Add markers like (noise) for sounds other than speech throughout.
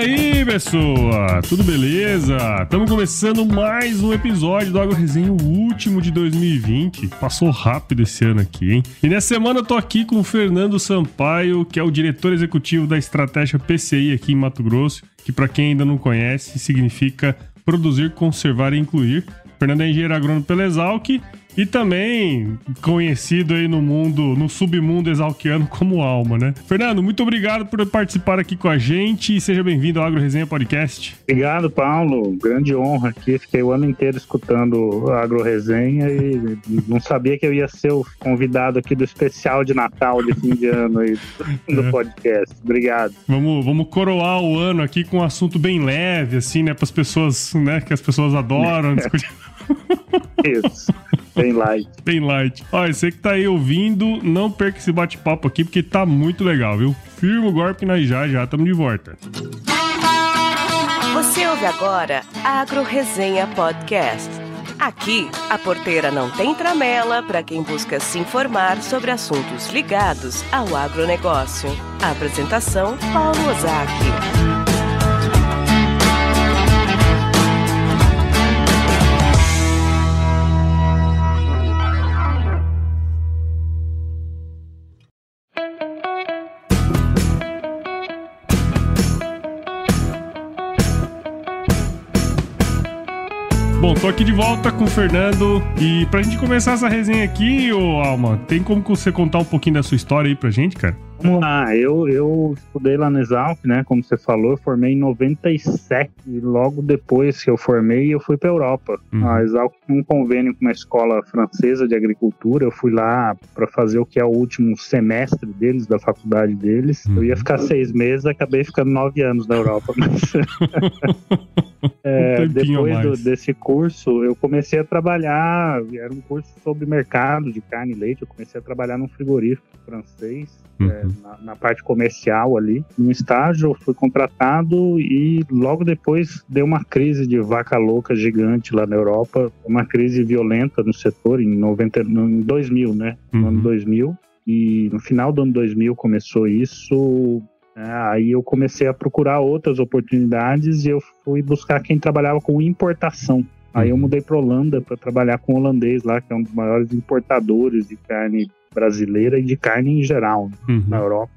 aí, pessoa? Tudo beleza? Estamos começando mais um episódio do Agro Resenha, o último de 2020. Passou rápido esse ano aqui, hein? E nessa semana eu tô aqui com o Fernando Sampaio, que é o diretor executivo da estratégia PCI aqui em Mato Grosso, que para quem ainda não conhece, significa produzir, conservar e incluir. Fernando é engenheiro agrônomo pela Exalc e também conhecido aí no mundo, no submundo exalquiano como Alma, né? Fernando, muito obrigado por participar aqui com a gente e seja bem-vindo ao Agro Resenha Podcast. Obrigado, Paulo. Grande honra aqui. Fiquei o ano inteiro escutando Agro Resenha e não sabia que eu ia ser o convidado aqui do especial de Natal de fim de ano aí do é. podcast. Obrigado. Vamos, vamos coroar o ano aqui com um assunto bem leve, assim, né? Para as pessoas, né? Que as pessoas adoram (laughs) discutir. Isso. Bem light. Bem light. Olha, você que tá aí ouvindo, não perca esse bate-papo aqui, porque tá muito legal, viu? Firma o golpe nós já, já estamos de volta. Você ouve agora Agro Resenha Podcast. Aqui, a porteira não tem tramela para quem busca se informar sobre assuntos ligados ao agronegócio. apresentação, Paulo Ozaki. Tô aqui de volta com o Fernando e pra gente começar essa resenha aqui, ô Alma, tem como você contar um pouquinho da sua história aí pra gente, cara? Vamos lá, eu, eu estudei lá no Exalc, né? Como você falou, eu formei em 97 e logo depois que eu formei, eu fui para Europa. Uhum. A Exalc tinha um convênio com uma escola francesa de agricultura. Eu fui lá para fazer o que é o último semestre deles, da faculdade deles. Uhum. Eu ia ficar seis meses, acabei ficando nove anos na Europa. Mas... (laughs) é, um depois do, desse curso, eu comecei a trabalhar. Era um curso sobre mercado de carne e leite. Eu comecei a trabalhar num frigorífico francês uhum. é, na, na, parte comercial ali. No estágio, fui contratado e logo depois deu uma crise de vaca louca gigante lá na Europa, uma crise violenta no setor em, 90, no, em 2000, né? No uhum. ano 2000. E no final do ano 2000 começou isso. É, aí eu comecei a procurar outras oportunidades e eu fui buscar quem trabalhava com importação. Aí eu uhum. mudei para Holanda para trabalhar com o holandês lá, que é um dos maiores importadores de carne brasileira e de carne em geral uhum. na Europa.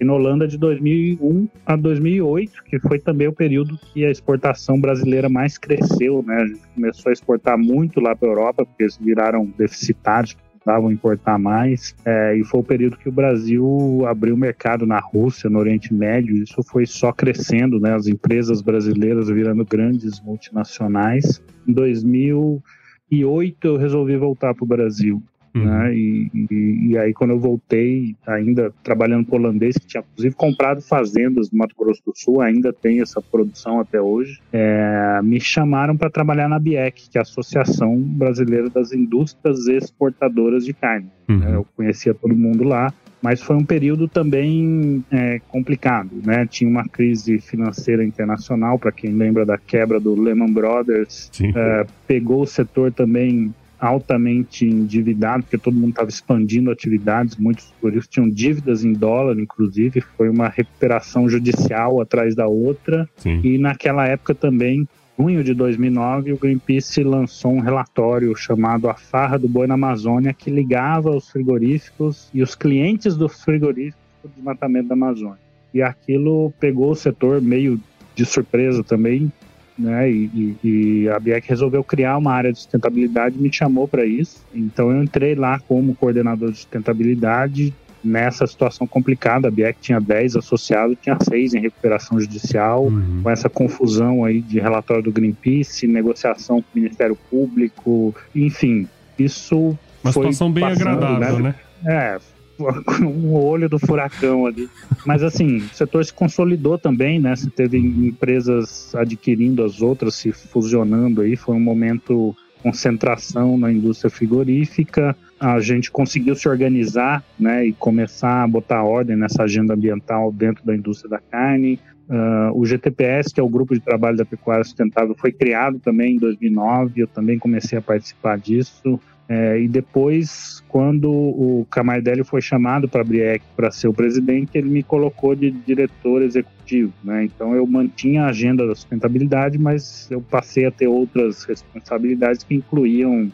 E na Holanda de 2001 a 2008, que foi também o período que a exportação brasileira mais cresceu, né? A gente começou a exportar muito lá para a Europa, porque eles viraram deficitários, precisavam importar mais. É, e foi o período que o Brasil abriu mercado na Rússia, no Oriente Médio. Isso foi só crescendo, né? As empresas brasileiras virando grandes multinacionais. Em 2008 eu resolvi voltar para o Brasil. Uhum. Né? E, e, e, aí, quando eu voltei, ainda trabalhando com holandês, que tinha inclusive comprado fazendas no Mato Grosso do Sul, ainda tem essa produção até hoje, é, me chamaram para trabalhar na BIEC, que é a Associação Brasileira das Indústrias Exportadoras de Carne. Uhum. É, eu conhecia todo mundo lá, mas foi um período também é, complicado, né? Tinha uma crise financeira internacional, para quem lembra da quebra do Lehman Brothers, é, pegou o setor também altamente endividado, porque todo mundo estava expandindo atividades, muitos turistas tinham dívidas em dólar, inclusive, foi uma recuperação judicial atrás da outra. Sim. E naquela época também, junho de 2009, o Greenpeace lançou um relatório chamado A Farra do Boi na Amazônia, que ligava os frigoríficos e os clientes dos frigoríficos para o desmatamento da Amazônia. E aquilo pegou o setor meio de surpresa também, né? E, e, e, a BIEC resolveu criar uma área de sustentabilidade e me chamou para isso. Então eu entrei lá como coordenador de sustentabilidade nessa situação complicada. A BIEC tinha 10 associados, tinha 6 em recuperação judicial, uhum. com essa confusão aí de relatório do Greenpeace, negociação com o Ministério Público, enfim, isso uma foi situação bem passando, agradável, né? né? É, (laughs) um olho do furacão ali. Mas assim, o setor se consolidou também, né? Você teve empresas adquirindo as outras, se fusionando aí, foi um momento concentração na indústria frigorífica. A gente conseguiu se organizar, né, e começar a botar ordem nessa agenda ambiental dentro da indústria da carne. Uh, o GTPS, que é o Grupo de Trabalho da Pecuária Sustentável, foi criado também em 2009. Eu também comecei a participar disso. É, e depois, quando o Camardelli foi chamado para a Briec para ser o presidente, ele me colocou de diretor executivo. Né? Então eu mantinha a agenda da sustentabilidade, mas eu passei a ter outras responsabilidades que incluíam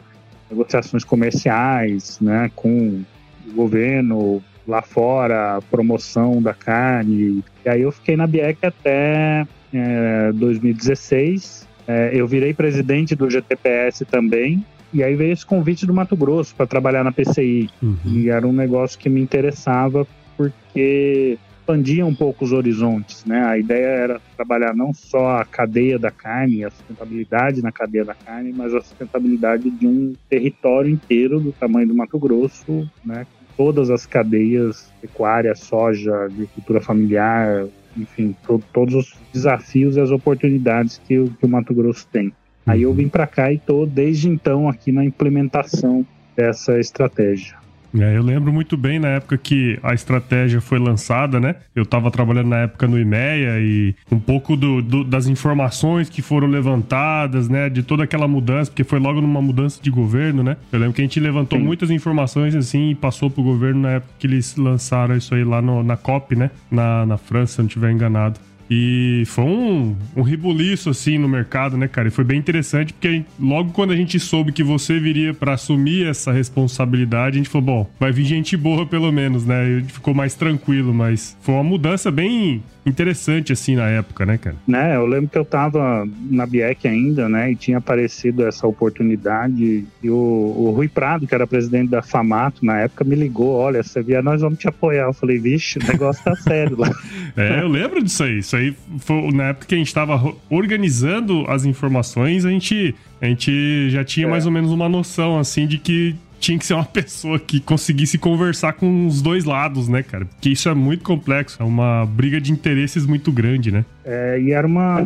negociações comerciais né, com o governo lá fora, promoção da carne. E aí eu fiquei na Biec até é, 2016. É, eu virei presidente do GTPS também. E aí veio esse convite do Mato Grosso para trabalhar na PCI. Uhum. E era um negócio que me interessava porque expandia um pouco os horizontes, né? A ideia era trabalhar não só a cadeia da carne, a sustentabilidade na cadeia da carne, mas a sustentabilidade de um território inteiro do tamanho do Mato Grosso, né? Todas as cadeias, pecuária, soja, agricultura familiar, enfim, to todos os desafios e as oportunidades que que o Mato Grosso tem. Aí eu vim para cá e estou desde então aqui na implementação dessa estratégia. É, eu lembro muito bem na época que a estratégia foi lançada, né? Eu estava trabalhando na época no IMEA e um pouco do, do, das informações que foram levantadas, né? De toda aquela mudança, porque foi logo numa mudança de governo, né? Eu lembro que a gente levantou Sim. muitas informações assim e passou pro governo na época que eles lançaram isso aí lá no, na COP, né? Na, na França, se não estiver enganado. E foi um, um ribuliço, assim, no mercado, né, cara? E foi bem interessante, porque logo quando a gente soube que você viria para assumir essa responsabilidade, a gente falou, bom, vai vir gente boa pelo menos, né? E a gente ficou mais tranquilo, mas foi uma mudança bem interessante, assim, na época, né, cara? Né, eu lembro que eu tava na Biec ainda, né, e tinha aparecido essa oportunidade, e o, o Rui Prado, que era presidente da FAMATO na época, me ligou, olha, você vier, nós vamos te apoiar. Eu falei, vixe, o negócio tá (laughs) sério lá. é, eu lembro disso aí, isso aí foi na época que a gente tava organizando as informações, a gente, a gente já tinha é. mais ou menos uma noção, assim, de que tinha que ser uma (laughs) pessoa que conseguisse conversar com os dois lados, né, cara? Porque isso é muito complexo, é uma briga de interesses muito grande, né? É, e era uma,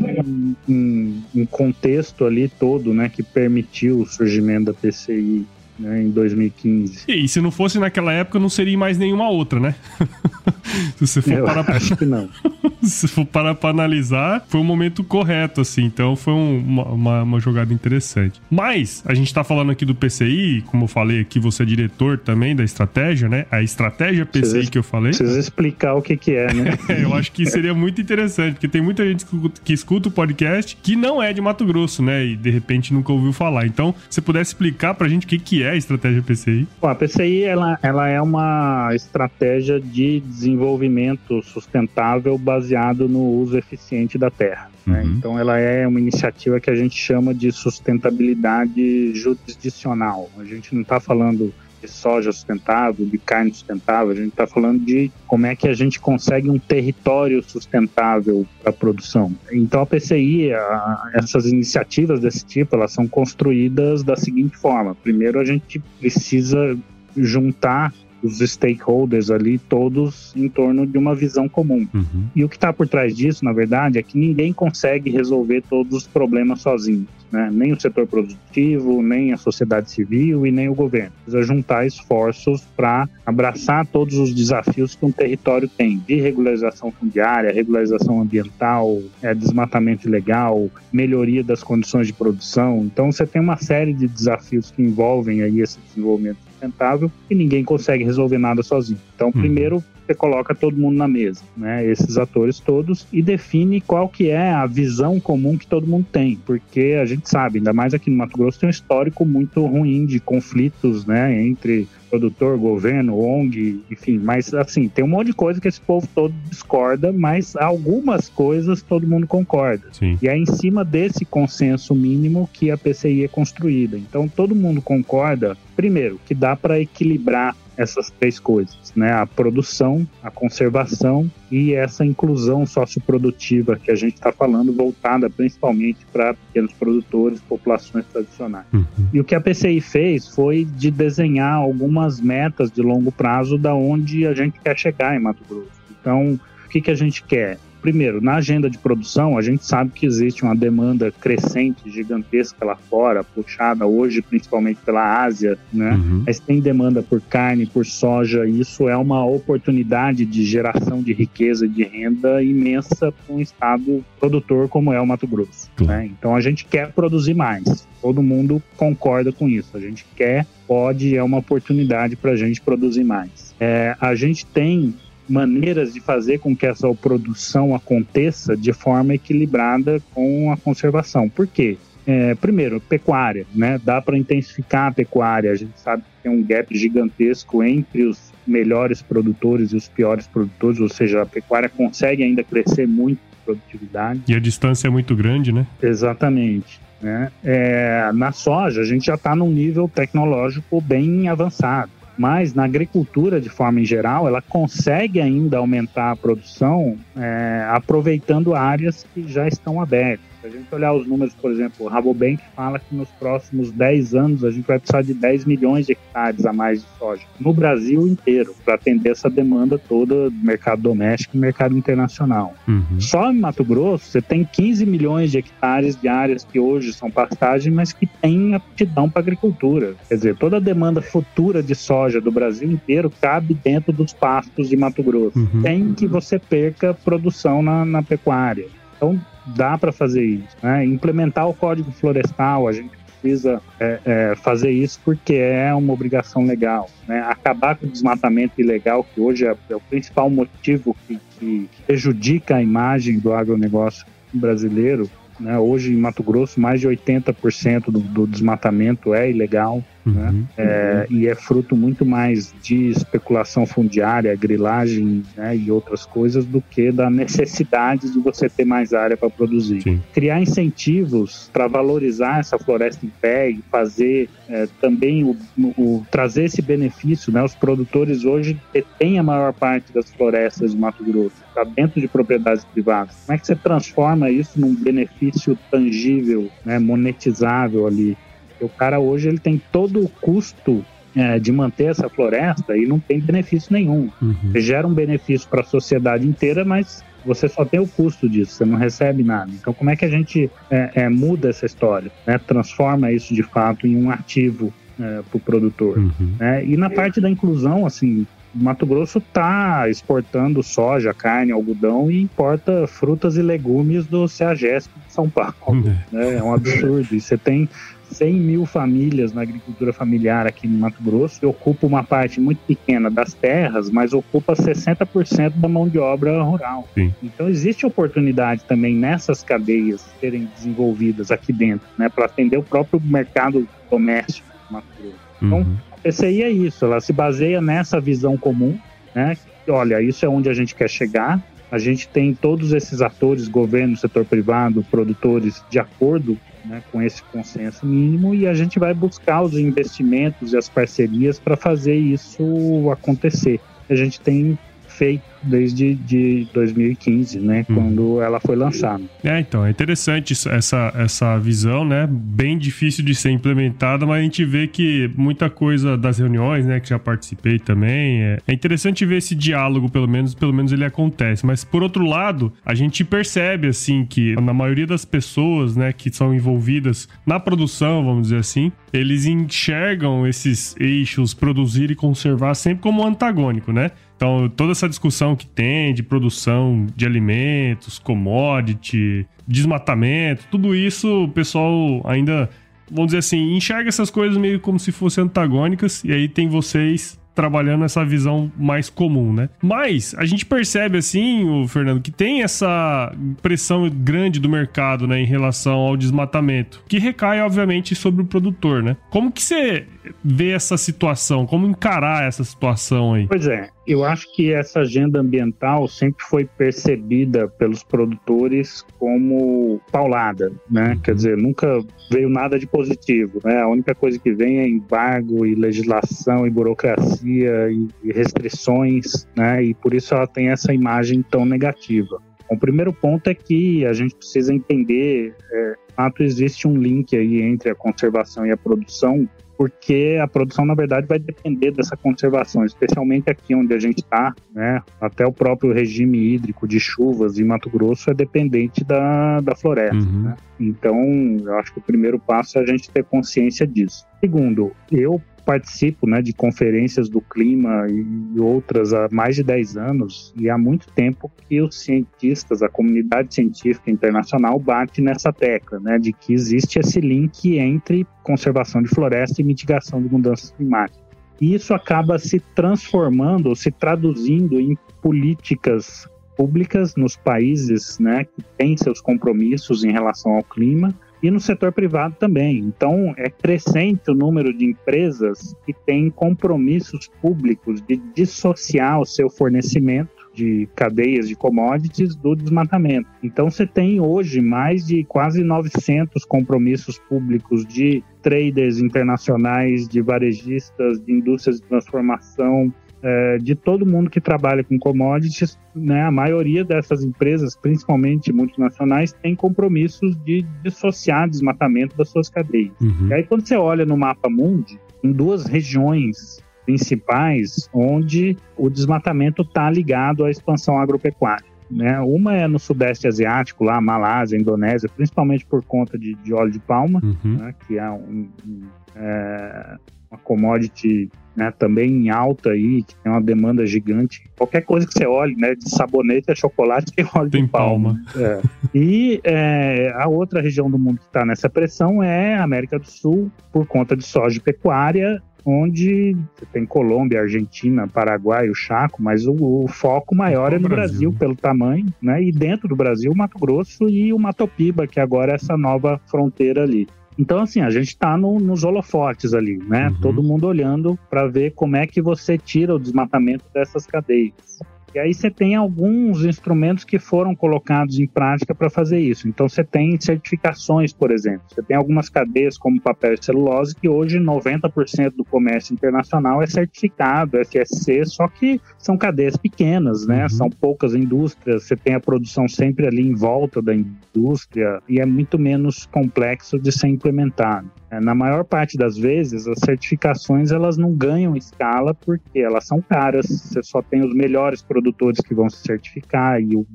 um, um contexto ali todo, né, que permitiu o surgimento da PCI né, em 2015. E, se não fosse naquela época, não seria mais nenhuma outra, né? (laughs) se você for Eu parar acho pra... que não. (laughs) se for parar pra analisar, foi um momento correto, assim. Então foi um, uma, uma, jogada interessante. Mas, a gente tá falando aqui do PCI, como eu falei aqui, você é diretor também da estratégia, né? A estratégia PCI precisa, que eu falei. Precisa explicar o que que é, né? (laughs) eu acho que seria muito interessante, porque tem muita gente que escuta o podcast que não é de Mato Grosso, né? E de repente nunca ouviu falar. Então, se pudesse explicar pra gente o que que é a estratégia PCI? Bom, a PCI, ela, ela é uma estratégia de desenvolvimento sustentável baseado no uso eficiente da terra. Né? Uhum. Então, ela é uma iniciativa que a gente chama de sustentabilidade jurisdicional. A gente não está falando de soja sustentável, de carne sustentável, a gente está falando de como é que a gente consegue um território sustentável para a produção. Então a PCI, a, essas iniciativas desse tipo, elas são construídas da seguinte forma: primeiro a gente precisa juntar os stakeholders ali, todos em torno de uma visão comum. Uhum. E o que está por trás disso, na verdade, é que ninguém consegue resolver todos os problemas sozinho. Né? Nem o setor produtivo, nem a sociedade civil e nem o governo. Precisa juntar esforços para abraçar todos os desafios que um território tem, de regularização fundiária, regularização ambiental, é, desmatamento ilegal, melhoria das condições de produção. Então você tem uma série de desafios que envolvem aí esse desenvolvimento sustentável e ninguém consegue resolver nada sozinho. Então, uhum. primeiro você coloca todo mundo na mesa, né? Esses atores todos e define qual que é a visão comum que todo mundo tem, porque a gente sabe, ainda mais aqui no Mato Grosso tem um histórico muito ruim de conflitos, né, entre produtor, governo, ONG, enfim, mas assim, tem um monte de coisa que esse povo todo discorda, mas algumas coisas todo mundo concorda. Sim. E é em cima desse consenso mínimo que a PCI é construída. Então todo mundo concorda, primeiro, que dá para equilibrar essas três coisas, né? A produção, a conservação e essa inclusão socioprodutiva que a gente está falando, voltada principalmente para pequenos produtores, populações tradicionais. Uhum. E o que a PCI fez foi de desenhar algumas metas de longo prazo da onde a gente quer chegar em Mato Grosso. Então, o que, que a gente quer? Primeiro, na agenda de produção, a gente sabe que existe uma demanda crescente, gigantesca lá fora, puxada hoje principalmente pela Ásia, né? Uhum. Mas tem demanda por carne, por soja, e isso é uma oportunidade de geração de riqueza de renda imensa para um estado produtor como é o Mato Grosso. Né? Então a gente quer produzir mais. Todo mundo concorda com isso. A gente quer, pode, é uma oportunidade para a gente produzir mais. É, a gente tem maneiras de fazer com que essa produção aconteça de forma equilibrada com a conservação. Por quê? É, primeiro, pecuária, né? Dá para intensificar a pecuária. A gente sabe que tem um gap gigantesco entre os melhores produtores e os piores produtores, ou seja, a pecuária consegue ainda crescer muito em produtividade. E a distância é muito grande, né? Exatamente. Né? É, na soja, a gente já está num nível tecnológico bem avançado mas na agricultura de forma em geral, ela consegue ainda aumentar a produção é, aproveitando áreas que já estão abertas. Se a gente olhar os números, por exemplo, o Rabobank fala que nos próximos 10 anos a gente vai precisar de 10 milhões de hectares a mais de soja no Brasil inteiro para atender essa demanda toda do mercado doméstico e mercado internacional. Uhum. Só em Mato Grosso você tem 15 milhões de hectares de áreas que hoje são pastagem, mas que têm aptidão para agricultura. Quer dizer, toda a demanda futura de soja do Brasil inteiro cabe dentro dos pastos de Mato Grosso. Uhum. Tem que você perca produção na, na pecuária. Então, dá para fazer isso. Né? Implementar o Código Florestal, a gente precisa é, é, fazer isso porque é uma obrigação legal. Né? Acabar com o desmatamento ilegal, que hoje é, é o principal motivo que, que prejudica a imagem do agronegócio brasileiro, né? Hoje, em Mato Grosso, mais de 80% do, do desmatamento é ilegal. Né? Uhum. É, e é fruto muito mais de especulação fundiária, grilagem né, e outras coisas do que da necessidade de você ter mais área para produzir. Sim. Criar incentivos para valorizar essa floresta em pé e fazer é, também o, o, trazer esse benefício. Né? Os produtores hoje detêm a maior parte das florestas de Mato Grosso, está dentro de propriedades privadas. Como é que você transforma isso num benefício tangível, né, monetizável ali? O cara hoje ele tem todo o custo é, de manter essa floresta e não tem benefício nenhum. Uhum. Gera um benefício para a sociedade inteira, mas você só tem o custo disso, você não recebe nada. Então, como é que a gente é, é, muda essa história? Né? Transforma isso de fato em um ativo é, para o produtor. Uhum. Né? E na parte da inclusão, assim, Mato Grosso está exportando soja, carne, algodão e importa frutas e legumes do CEAGESP de São Paulo. Uhum. Né? É um absurdo. E você tem 100 mil famílias na agricultura familiar aqui no Mato Grosso, que ocupa uma parte muito pequena das terras, mas ocupa 60% da mão de obra rural. Sim. Então existe oportunidade também nessas cadeias serem desenvolvidas aqui dentro, né, para atender o próprio mercado doméstico do Mato Grosso. Então, uhum. PCI é isso, ela se baseia nessa visão comum, né, olha, isso é onde a gente quer chegar, a gente tem todos esses atores, governo, setor privado, produtores, de acordo né, com esse consenso mínimo e a gente vai buscar os investimentos e as parcerias para fazer isso acontecer. A gente tem feito desde de 2015, né, hum. quando ela foi lançada. É, então, é interessante essa, essa visão, né, bem difícil de ser implementada, mas a gente vê que muita coisa das reuniões, né, que já participei também, é, é interessante ver esse diálogo, pelo menos, pelo menos ele acontece, mas por outro lado, a gente percebe, assim, que na maioria das pessoas, né, que são envolvidas na produção, vamos dizer assim, eles enxergam esses eixos produzir e conservar sempre como antagônico, né? Então, toda essa discussão que tem de produção de alimentos, commodity, desmatamento, tudo isso o pessoal ainda, vamos dizer assim, enxerga essas coisas meio como se fossem antagônicas, e aí tem vocês trabalhando essa visão mais comum, né? Mas a gente percebe assim, o Fernando, que tem essa pressão grande do mercado, né, em relação ao desmatamento, que recai obviamente sobre o produtor, né? Como que você vê essa situação? Como encarar essa situação aí? Pois é, eu acho que essa agenda ambiental sempre foi percebida pelos produtores como paulada, né? Quer dizer, nunca veio nada de positivo, né? A única coisa que vem é embargo e legislação e burocracia e restrições, né? E por isso ela tem essa imagem tão negativa. O primeiro ponto é que a gente precisa entender, é, fato existe um link aí entre a conservação e a produção porque a produção, na verdade, vai depender dessa conservação, especialmente aqui onde a gente está, né? Até o próprio regime hídrico de chuvas em Mato Grosso é dependente da, da floresta, uhum. né? Então, eu acho que o primeiro passo é a gente ter consciência disso. Segundo, eu participo né, de conferências do clima e outras há mais de 10 anos, e há muito tempo que os cientistas, a comunidade científica internacional bate nessa tecla, né, de que existe esse link entre conservação de floresta e mitigação de mudanças climáticas. E isso acaba se transformando, se traduzindo em políticas públicas nos países né, que têm seus compromissos em relação ao clima e no setor privado também. Então, é crescente o número de empresas que têm compromissos públicos de dissociar o seu fornecimento de cadeias de commodities do desmatamento. Então, você tem hoje mais de quase 900 compromissos públicos de traders internacionais, de varejistas, de indústrias de transformação, é, de todo mundo que trabalha com commodities, né, a maioria dessas empresas, principalmente multinacionais, tem compromissos de dissociar desmatamento das suas cadeias. Uhum. E aí, quando você olha no mapa mundi, em duas regiões principais onde o desmatamento está ligado à expansão agropecuária. Né? Uma é no Sudeste Asiático, lá Malásia, Indonésia, principalmente por conta de, de óleo de palma, uhum. né? que é, um, um, é uma commodity né, também em alta aí, que tem uma demanda gigante. Qualquer coisa que você olhe, né, de sabonete a chocolate, tem óleo tem de palma. palma. É. E é, a outra região do mundo que está nessa pressão é a América do Sul, por conta de soja e pecuária, onde você tem Colômbia, Argentina, Paraguai, o Chaco, mas o, o foco maior é no Brasil. Brasil. pelo tamanho, né? E dentro do Brasil, o Mato Grosso e o Mato Piba, que agora é essa nova fronteira ali. Então, assim, a gente está no, nos holofotes ali, né? Uhum. Todo mundo olhando para ver como é que você tira o desmatamento dessas cadeias. E aí você tem alguns instrumentos que foram colocados em prática para fazer isso. Então você tem certificações, por exemplo. Você tem algumas cadeias como papel e celulose que hoje 90% do comércio internacional é certificado, FSC, só que são cadeias pequenas, né? Uhum. São poucas indústrias, você tem a produção sempre ali em volta da indústria e é muito menos complexo de ser implementado. É, na maior parte das vezes, as certificações elas não ganham escala porque elas são caras. Você só tem os melhores produtores que vão se certificar e o,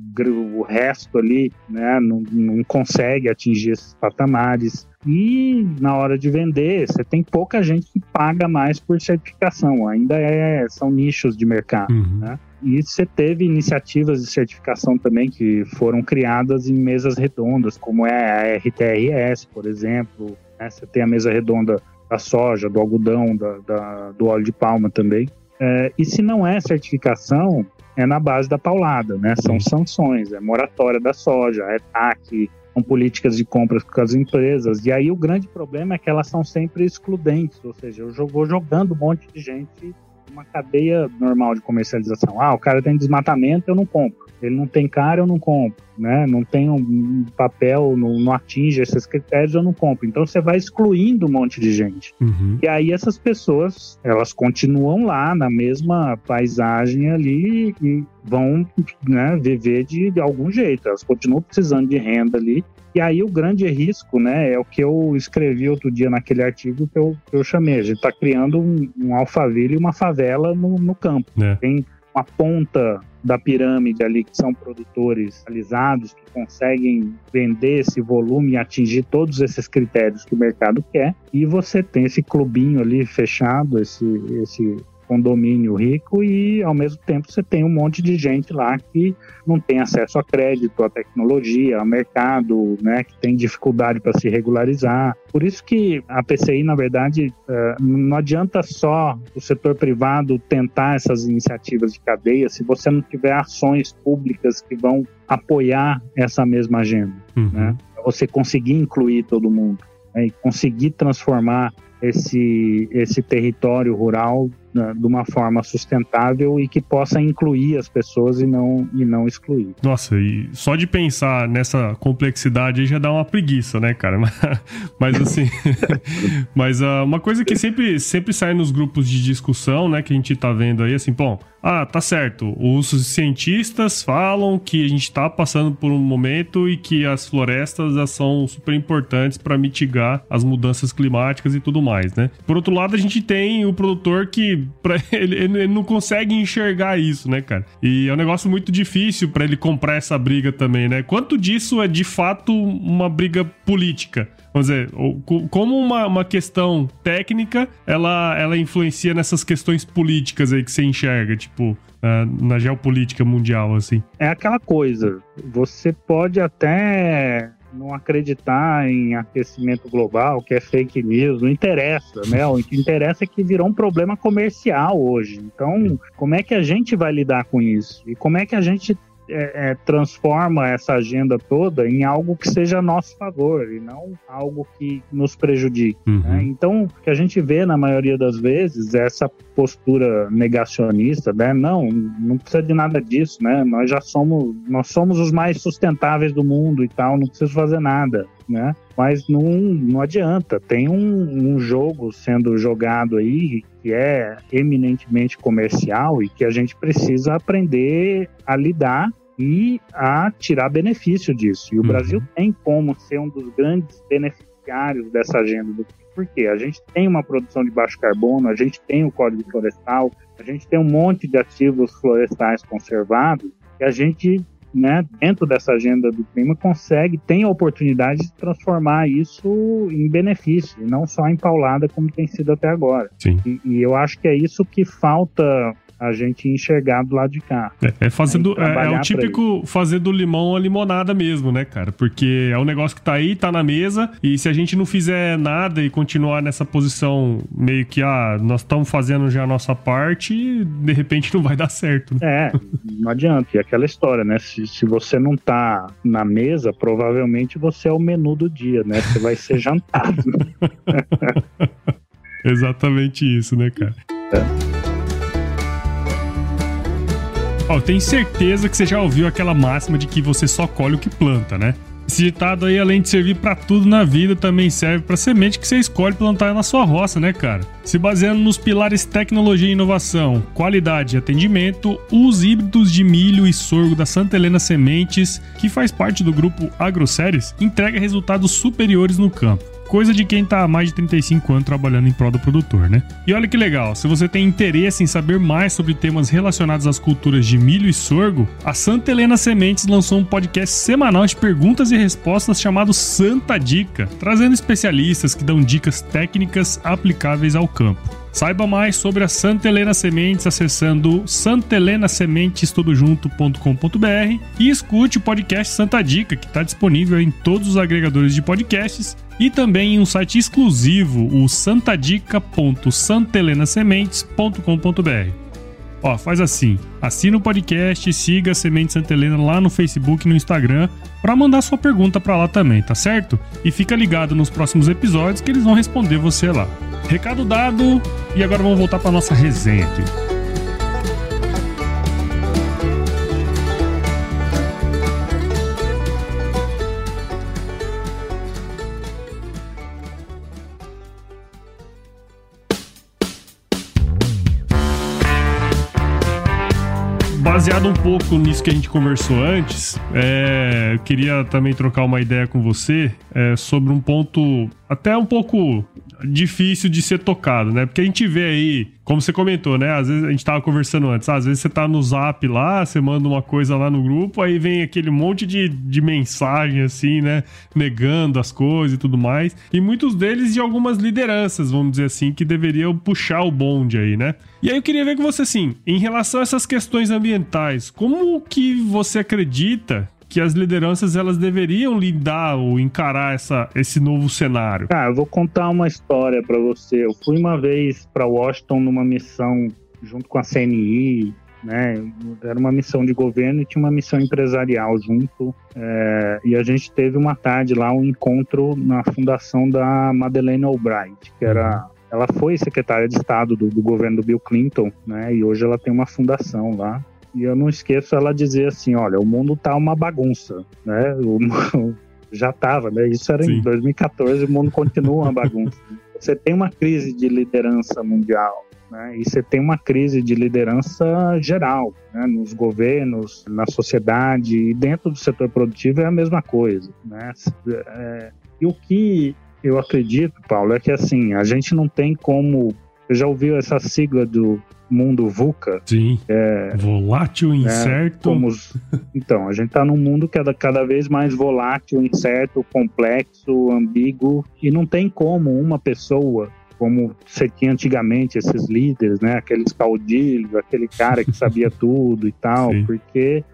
o resto ali né, não, não consegue atingir esses patamares. E na hora de vender, você tem pouca gente que paga mais por certificação. Ainda é, são nichos de mercado. Uhum. Né? E você teve iniciativas de certificação também que foram criadas em mesas redondas, como é a RTRS, por exemplo, né? Você tem a mesa redonda da soja, do algodão, da, da, do óleo de palma também. É, e se não é certificação, é na base da paulada, né? São sanções, é moratória da soja, é TAC, são políticas de compras com as empresas. E aí o grande problema é que elas são sempre excludentes, ou seja, eu vou jogando um monte de gente uma cadeia normal de comercialização. Ah, o cara tem desmatamento, eu não compro. Ele não tem cara, eu não compro. Né? Não tem um papel, não, não atinge esses critérios, eu não compro. Então você vai excluindo um monte de gente. Uhum. E aí essas pessoas, elas continuam lá na mesma paisagem ali e vão né, viver de, de algum jeito. Elas continuam precisando de renda ali e aí o grande risco, né, é o que eu escrevi outro dia naquele artigo que eu, que eu chamei. A gente está criando um, um alfaville e uma favela no, no campo. É. Tem uma ponta da pirâmide ali que são produtores realizados que conseguem vender esse volume e atingir todos esses critérios que o mercado quer. E você tem esse clubinho ali fechado esse esse condomínio rico e ao mesmo tempo você tem um monte de gente lá que não tem acesso a crédito, a tecnologia, ao mercado, né, que tem dificuldade para se regularizar. Por isso que a PCI, na verdade, é, não adianta só o setor privado tentar essas iniciativas de cadeia se você não tiver ações públicas que vão apoiar essa mesma agenda, uhum. né? Você conseguir incluir todo mundo né, e conseguir transformar esse, esse território rural de uma forma sustentável e que possa incluir as pessoas e não, e não excluir. Nossa, e só de pensar nessa complexidade já dá uma preguiça, né, cara? (laughs) Mas, assim, (laughs) mas uh, uma coisa que sempre, sempre sai nos grupos de discussão, né, que a gente tá vendo aí, assim, bom, ah, tá certo. Os cientistas falam que a gente está passando por um momento e que as florestas são super importantes para mitigar as mudanças climáticas e tudo mais, né? Por outro lado, a gente tem o produtor que (laughs) pra ele, ele não consegue enxergar isso, né, cara? E é um negócio muito difícil para ele comprar essa briga também, né? Quanto disso é de fato uma briga política? Vamos dizer, como uma, uma questão técnica, ela, ela influencia nessas questões políticas aí que você enxerga, tipo, na geopolítica mundial, assim? É aquela coisa, você pode até não acreditar em aquecimento global, que é fake news, não interessa, né? O que interessa é que virou um problema comercial hoje. Então, como é que a gente vai lidar com isso? E como é que a gente é, é, transforma essa agenda toda em algo que seja a nosso favor e não algo que nos prejudique. Uhum. Né? Então, o que a gente vê na maioria das vezes é essa postura negacionista, né? Não, não precisa de nada disso, né? Nós já somos, nós somos os mais sustentáveis do mundo e tal, não precisa fazer nada. Né? Mas não, não adianta. Tem um, um jogo sendo jogado aí que é eminentemente comercial e que a gente precisa aprender a lidar e a tirar benefício disso. E o uhum. Brasil tem como ser um dos grandes beneficiários dessa agenda. Porque a gente tem uma produção de baixo carbono, a gente tem o Código Florestal, a gente tem um monte de ativos florestais conservados, e a gente né, dentro dessa agenda do clima, consegue, tem a oportunidade de transformar isso em benefício, e não só em paulada como tem sido até agora. E, e, eu acho que é isso que falta a gente enxergar do lado de cá. É, é fazer do, é, é, o típico fazer do limão a limonada mesmo, né, cara? Porque é um negócio que tá aí, tá na mesa, e se a gente não fizer nada e continuar nessa posição meio que, ah, nós estamos fazendo já a nossa parte, de repente não vai dar certo. Né? É, não adianta. E aquela história, né? Se, se você não tá na mesa, provavelmente você é o menu do dia, né? Você vai ser jantado. (laughs) Exatamente isso, né, cara? É. Ó, tenho certeza que você já ouviu aquela máxima de que você só colhe o que planta, né? Esse ditado aí, além de servir para tudo na vida, também serve para semente que você escolhe plantar na sua roça, né, cara? Se baseando nos pilares tecnologia e inovação, qualidade e atendimento, os híbridos de milho e sorgo da Santa Helena Sementes, que faz parte do grupo AgroSéries, entrega resultados superiores no campo coisa de quem tá há mais de 35 anos trabalhando em prol do produtor, né? E olha que legal, se você tem interesse em saber mais sobre temas relacionados às culturas de milho e sorgo, a Santa Helena Sementes lançou um podcast semanal de perguntas e respostas chamado Santa Dica, trazendo especialistas que dão dicas técnicas aplicáveis ao campo. Saiba mais sobre a Santa Helena Sementes acessando santelenasementestudojunto.com.br e escute o podcast Santa Dica, que está disponível em todos os agregadores de podcasts e também em um site exclusivo, o santadica.santelenasementes.com.br. Ó, faz assim, assina o podcast siga a Semente Santa Helena lá no Facebook e no Instagram para mandar sua pergunta para lá também, tá certo? E fica ligado nos próximos episódios que eles vão responder você lá. Recado dado, e agora vamos voltar para nossa resenha aqui. Um pouco nisso que a gente conversou antes, é, eu queria também trocar uma ideia com você é, sobre um ponto até um pouco difícil de ser tocado, né? Porque a gente vê aí, como você comentou, né? Às vezes a gente tava conversando antes, às vezes você tá no zap lá, você manda uma coisa lá no grupo, aí vem aquele monte de, de mensagem assim, né? Negando as coisas e tudo mais. E muitos deles de algumas lideranças, vamos dizer assim, que deveriam puxar o bonde aí, né? E aí eu queria ver com você assim, em relação a essas questões ambientais, como que você acredita que as lideranças elas deveriam lidar ou encarar essa, esse novo cenário? Cara, eu vou contar uma história para você. Eu fui uma vez para Washington numa missão junto com a CNI, né? Era uma missão de governo e tinha uma missão empresarial junto. É, e a gente teve uma tarde lá, um encontro na fundação da Madeleine Albright, que era ela foi secretária de Estado do, do governo do Bill Clinton, né? E hoje ela tem uma fundação lá. E eu não esqueço ela dizer assim, olha, o mundo tá uma bagunça, né? O, (laughs) já estava, né? Isso era Sim. em 2014, o mundo continua uma bagunça. (laughs) Você tem uma crise de liderança mundial, né? E você tem uma crise de liderança geral, né? nos governos, na sociedade e dentro do setor produtivo é a mesma coisa, né? É, e o que eu acredito, Paulo, é que assim, a gente não tem como. Você já ouviu essa sigla do mundo VUCA? Sim. É, volátil, incerto. É, os, então, a gente está num mundo que é cada vez mais volátil, incerto, complexo, ambíguo, e não tem como uma pessoa como você tinha antigamente esses líderes, né? Aqueles caudilhos, aquele cara que sabia (laughs) tudo e tal, Sim. porque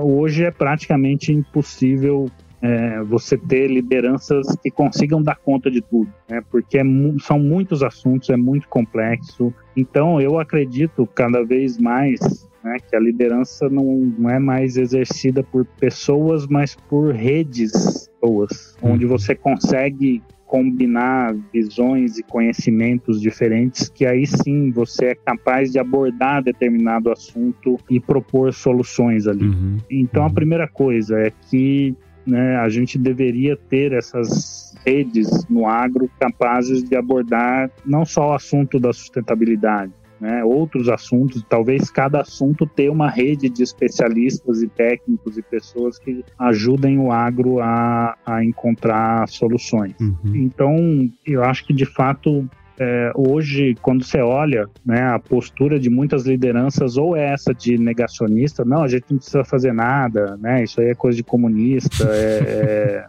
hoje é praticamente impossível é, você ter lideranças que consigam dar conta de tudo, né? porque é, são muitos assuntos, é muito complexo. Então, eu acredito cada vez mais né, que a liderança não, não é mais exercida por pessoas, mas por redes pessoas, onde uhum. você consegue combinar visões e conhecimentos diferentes, que aí sim você é capaz de abordar determinado assunto e propor soluções ali. Uhum. Então a uhum. primeira coisa é que né, a gente deveria ter essas redes no agro capazes de abordar não só o assunto da sustentabilidade, né, outros assuntos, talvez cada assunto ter uma rede de especialistas e técnicos e pessoas que ajudem o agro a, a encontrar soluções. Uhum. Então, eu acho que de fato é, hoje, quando você olha né, a postura de muitas lideranças, ou é essa de negacionista, não, a gente não precisa fazer nada, né, isso aí é coisa de comunista, é, é,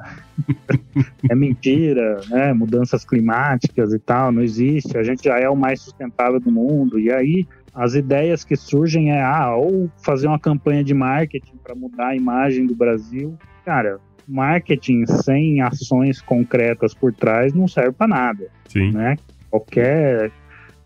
(laughs) é mentira, né, mudanças climáticas e tal, não existe, a gente já é o mais sustentável do mundo, e aí as ideias que surgem é, ah, ou fazer uma campanha de marketing para mudar a imagem do Brasil, cara, marketing sem ações concretas por trás não serve para nada, Sim. né? Qualquer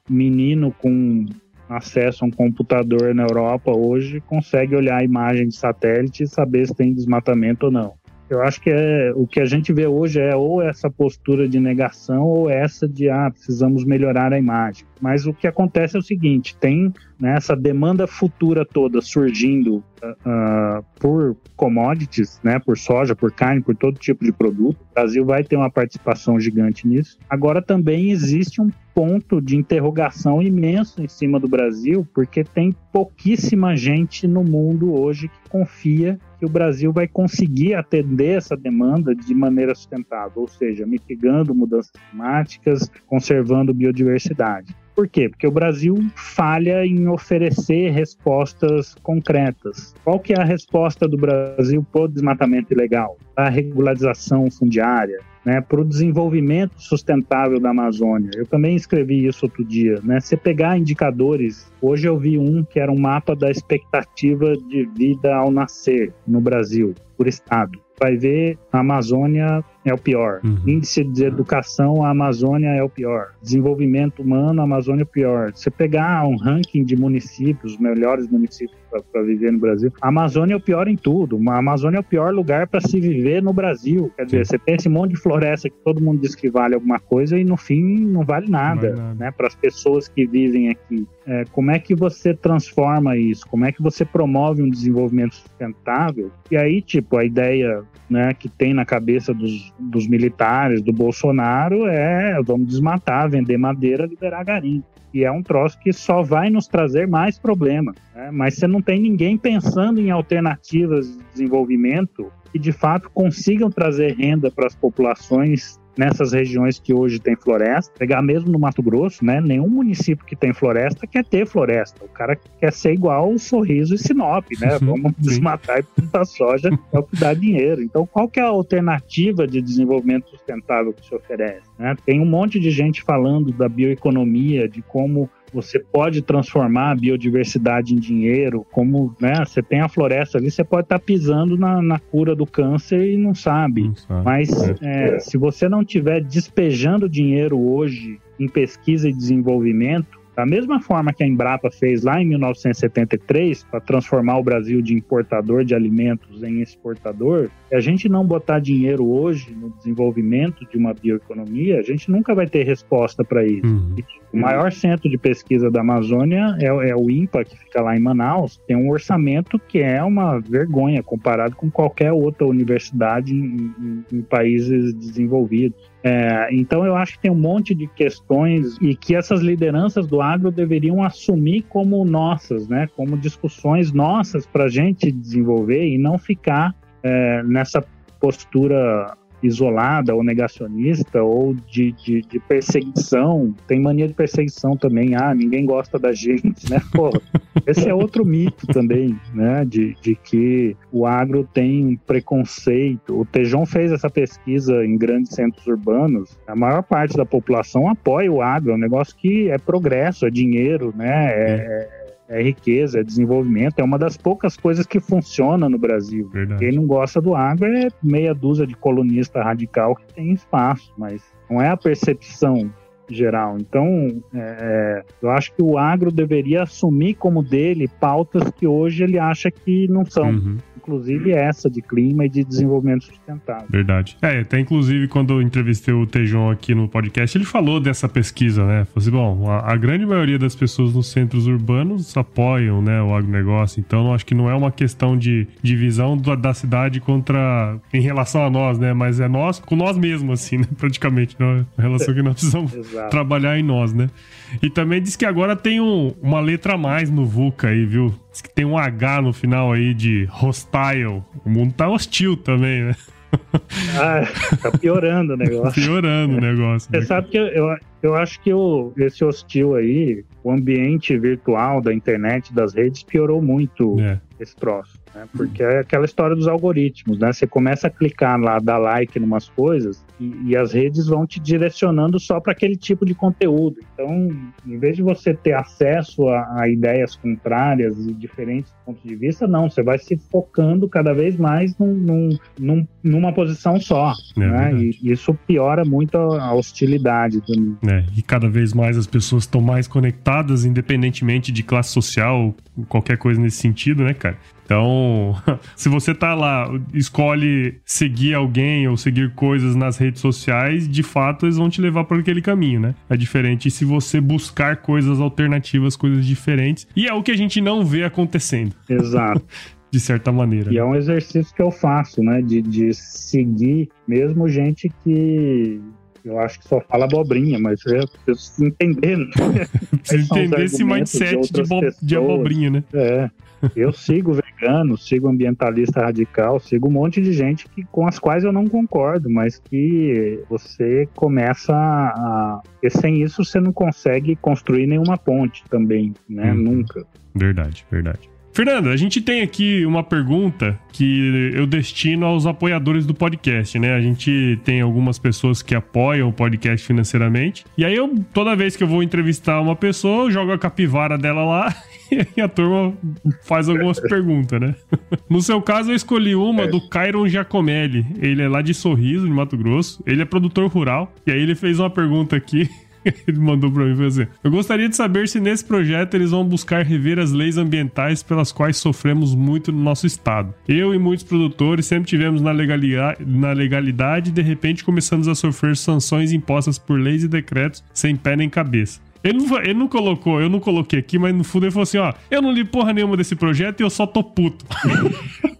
menino com acesso a um computador na Europa hoje consegue olhar a imagem de satélite e saber se tem desmatamento ou não. Eu acho que é, o que a gente vê hoje é ou essa postura de negação ou essa de ah, precisamos melhorar a imagem. Mas o que acontece é o seguinte: tem né, essa demanda futura toda surgindo uh, por commodities, né, por soja, por carne, por todo tipo de produto. O Brasil vai ter uma participação gigante nisso. Agora também existe um ponto de interrogação imenso em cima do Brasil, porque tem pouquíssima gente no mundo hoje que confia que o Brasil vai conseguir atender essa demanda de maneira sustentável, ou seja, mitigando mudanças climáticas, conservando biodiversidade. Por quê? Porque o Brasil falha em oferecer respostas concretas. Qual que é a resposta do Brasil para o desmatamento ilegal? A regularização fundiária, né, para o desenvolvimento sustentável da Amazônia. Eu também escrevi isso outro dia. Né? Se pegar indicadores, hoje eu vi um que era um mapa da expectativa de vida ao nascer no Brasil, por estado vai ver a Amazônia é o pior. Uhum. Índice de educação, a Amazônia é o pior. Desenvolvimento humano, a Amazônia é o pior. Você pegar um ranking de municípios, os melhores municípios para viver no Brasil, a Amazônia é o pior em tudo. A Amazônia é o pior lugar para se viver no Brasil. Quer dizer, você tem esse monte de floresta que todo mundo diz que vale alguma coisa e no fim não vale nada, não vale nada. né? Para as pessoas que vivem aqui. É, como é que você transforma isso? Como é que você promove um desenvolvimento sustentável? E aí, tipo, a ideia né, que tem na cabeça dos, dos militares, do Bolsonaro, é vamos desmatar, vender madeira, liberar garimpo. E é um troço que só vai nos trazer mais problema. Né? Mas você não tem ninguém pensando em alternativas de desenvolvimento que de fato consigam trazer renda para as populações nessas regiões que hoje tem floresta, pegar mesmo no Mato Grosso, né? Nenhum município que tem floresta quer ter floresta. O cara quer ser igual o Sorriso e Sinop, né? Uhum. Vamos desmatar e plantar soja, é o que dá dinheiro. Então, qual que é a alternativa de desenvolvimento sustentável que se oferece? Né? Tem um monte de gente falando da bioeconomia, de como você pode transformar a biodiversidade em dinheiro, como né, você tem a floresta ali, você pode estar tá pisando na, na, cura do câncer e não sabe. Não sabe. Mas é. É, se você não estiver despejando dinheiro hoje em pesquisa e desenvolvimento, Da mesma forma que a Embrapa fez lá em 1973 para transformar o Brasil de importador de alimentos em exportador, se a gente não botar dinheiro hoje no desenvolvimento de uma bioeconomia, a gente nunca vai ter resposta para isso. Uhum. O maior centro de pesquisa da Amazônia é, é, o INPA, que fica lá em Manaus, tem um orçamento que é uma vergonha comparado com qualquer outra universidade em, em, em países desenvolvidos. É, então eu acho que tem um monte de questões e que essas lideranças do agro deveriam assumir como nossas, né? Como discussões nossas para a gente desenvolver e não ficar é, nessa postura isolada ou negacionista ou de, de, de, perseguição. Tem mania de perseguição também. Ah, ninguém gosta da gente, né? Porra, (laughs) esse é outro mito também, né? De, de que o agro tem preconceito. O Tejon fez essa pesquisa em grandes centros urbanos. A maior parte da população apoia o agro. É um negócio que é progresso, é dinheiro, né? É, é riqueza, é desenvolvimento, é uma das poucas coisas que funciona no Brasil. Verdade. Quem não gosta do agro é meia dúzia de colunista radical que tem espaço, mas não é a percepção geral. Então, é, é, eu acho que o agro deveria assumir como dele pautas que hoje ele acha que não são. Uhum inclusive essa de clima e de desenvolvimento sustentável. Verdade. É, até inclusive quando eu entrevistei o Tejon aqui no podcast, ele falou dessa pesquisa, né? Falou assim, bom, a, a grande maioria das pessoas nos centros urbanos apoiam, né, o agronegócio, então acho que não é uma questão de divisão da, da cidade contra, em relação a nós, né, mas é nós com nós mesmos, assim, né, (laughs) praticamente, né? a relação que nós precisamos trabalhar em nós, né. E também diz que agora tem um, uma letra a mais no VUCA aí, viu? Diz que tem um H no final aí de hostile. O mundo tá hostil também, né? (laughs) Ah, tá piorando o negócio. piorando o negócio. Você né? sabe que eu, eu acho que o, esse hostil aí, o ambiente virtual da internet, das redes, piorou muito é. esse troço. Né? Porque é aquela história dos algoritmos, né? Você começa a clicar lá, dar like em umas coisas e, e as redes vão te direcionando só para aquele tipo de conteúdo. Então, em vez de você ter acesso a, a, ideias contrárias e diferentes pontos de vista, não, você vai se focando cada vez mais num, num, num, numa posição só. É, né? E isso piora muito a, hostilidade. Do... É, e cada vez mais as pessoas estão mais conectadas, independentemente de classe social, qualquer coisa nesse sentido, né, cara? Então, (laughs) se você tá lá, escolhe seguir alguém ou seguir coisas nas redes sociais, de fato eles vão te levar por aquele caminho, né? É diferente se você buscar coisas alternativas, coisas diferentes. E é o que a gente não vê acontecendo. Exato. (laughs) de certa maneira. E é um exercício que eu faço, né? De, de seguir mesmo gente que eu acho que só fala abobrinha, mas eu preciso entender. Né? (laughs) Preciso entender esse mindset de, de, de abobrinha, né? É. Eu sigo vegano, sigo ambientalista radical, sigo um monte de gente que, com as quais eu não concordo, mas que você começa a. E sem isso você não consegue construir nenhuma ponte também, né? Uhum. Nunca. Verdade, verdade. Fernando, a gente tem aqui uma pergunta que eu destino aos apoiadores do podcast, né? A gente tem algumas pessoas que apoiam o podcast financeiramente. E aí eu, toda vez que eu vou entrevistar uma pessoa, eu jogo a capivara dela lá (laughs) e a turma faz algumas perguntas, né? (laughs) No seu caso, eu escolhi uma do Cairon Giacomelli. Ele é lá de Sorriso, de Mato Grosso. Ele é produtor rural. E aí ele fez uma pergunta aqui (laughs) (laughs) ele mandou pra mim fazer. Eu gostaria de saber se nesse projeto eles vão buscar rever as leis ambientais pelas quais sofremos muito no nosso estado. Eu e muitos produtores sempre tivemos na legalidade, na legalidade e de repente começamos a sofrer sanções impostas por leis e decretos sem pé nem cabeça. Ele não, ele não colocou, eu não coloquei aqui, mas no fundo ele falou assim: ó, eu não li porra nenhuma desse projeto e eu só tô puto. (laughs)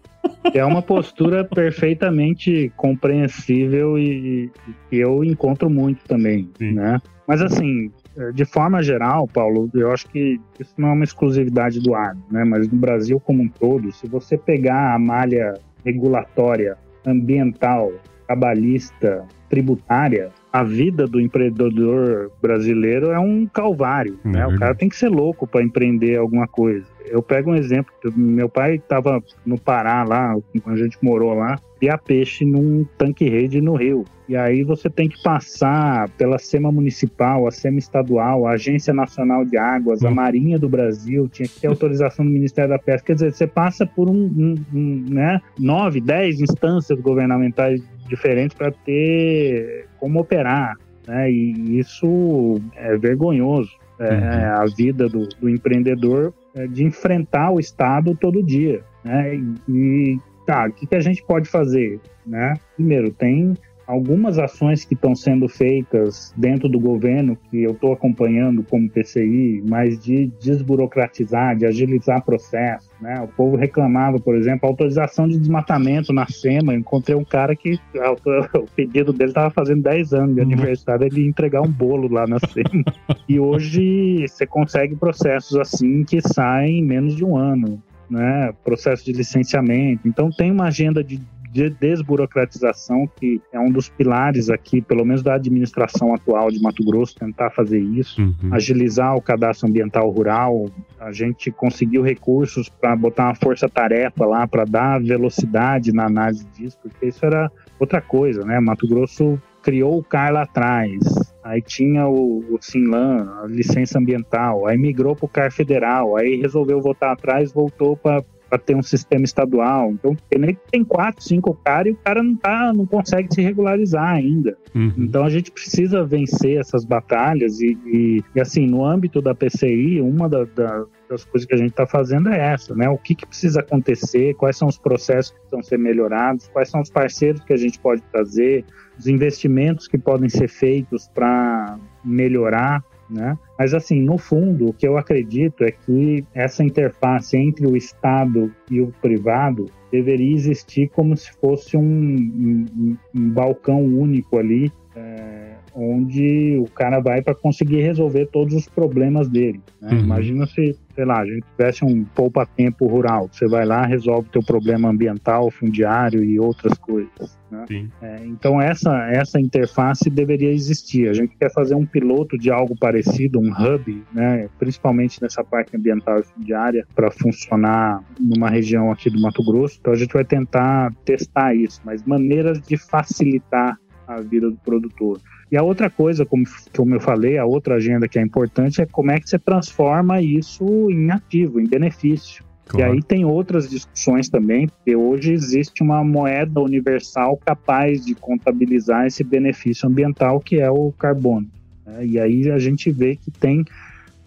É uma postura perfeitamente compreensível e, que eu encontro muito também, Sim. né? Mas assim, de forma geral, Paulo, eu acho que isso não é uma exclusividade do agro, né? Mas no Brasil como um todo, se você pegar a malha regulatória, ambiental, trabalhista, tributária, a vida do empreendedor brasileiro é um calvário, né? O cara tem que ser louco para empreender alguma coisa eu pego um exemplo. Meu pai estava no Pará, lá, quando a gente morou lá, e a peixe num tanque rede no rio. E aí você tem que passar pela SEMA Municipal, a SEMA Estadual, a Agência Nacional de Águas, a hum. Marinha do Brasil, tinha que ter autorização do Ministério da Pesca. Quer dizer, você passa por um, um, um né, nove, dez instâncias governamentais diferentes para ter como operar. Né? E isso é vergonhoso. é, uhum. A vida do, do empreendedor de enfrentar o Estado todo dia. Né? E, e tá, o que, que a gente pode fazer? Né? Primeiro, tem algumas ações que estão sendo feitas dentro do governo, que eu estou acompanhando como PCI, mas de desburocratizar, de agilizar processos. Né? O povo reclamava, por exemplo, autorização de desmatamento na SEMA. Encontrei um cara que (laughs) o pedido dele estava fazendo 10 anos de uhum. aniversário, ele ia entregar um bolo lá na SEMA. (laughs) e hoje você consegue processos assim que saem em menos de um ano. Né, processo de licenciamento. Então tem uma agenda de de desburocratização, que é um dos pilares aqui, pelo menos da administração atual de Mato Grosso, tentar fazer isso, uhum. agilizar o cadastro ambiental rural. A gente conseguiu recursos para botar uma força-tarefa lá para dar velocidade na análise disso, porque isso era outra coisa, né? Mato Grosso criou o CAR lá atrás, aí tinha o, o Sinlan, a licença ambiental, aí migrou para o CAR federal, aí resolveu voltar atrás, voltou para para ter um sistema estadual. Então, ele tem quatro, cinco caras e o cara não, tá, não consegue se regularizar ainda. Uhum. Então, a gente precisa vencer essas batalhas e, e, e assim, no âmbito da PCI, uma da, da, das coisas que a gente está fazendo é essa, né? O que, que precisa acontecer, quais são os processos que precisam ser melhorados, quais são os parceiros que a gente pode trazer, os investimentos que podem ser feitos para melhorar né? Mas assim, no fundo, o que eu acredito é que essa interface entre o Estado e o privado deveria existir como se fosse um, um, um balcão único ali, é, onde o cara vai para conseguir resolver todos os problemas dele. Né? Uhum. Imagina se, sei lá, a gente tivesse um poupa-tempo rural. Você vai lá, resolve o teu problema ambiental, fundiário e outras coisas. Né? É, então essa, essa interface deveria existir. A gente quer fazer um piloto de algo parecido, um hub, né? principalmente nessa parte ambiental e fundiária, para funcionar numa região aqui do Mato Grosso. Então a gente vai tentar testar isso, mas maneiras de facilitar a vida do produtor. E a outra coisa, como, como eu falei, a outra agenda que é importante é como é que você transforma isso em ativo, em benefício. Claro. E aí tem outras discussões também, porque hoje existe uma moeda universal capaz de contabilizar esse benefício ambiental que é o carbono. Né? E aí a gente vê que tem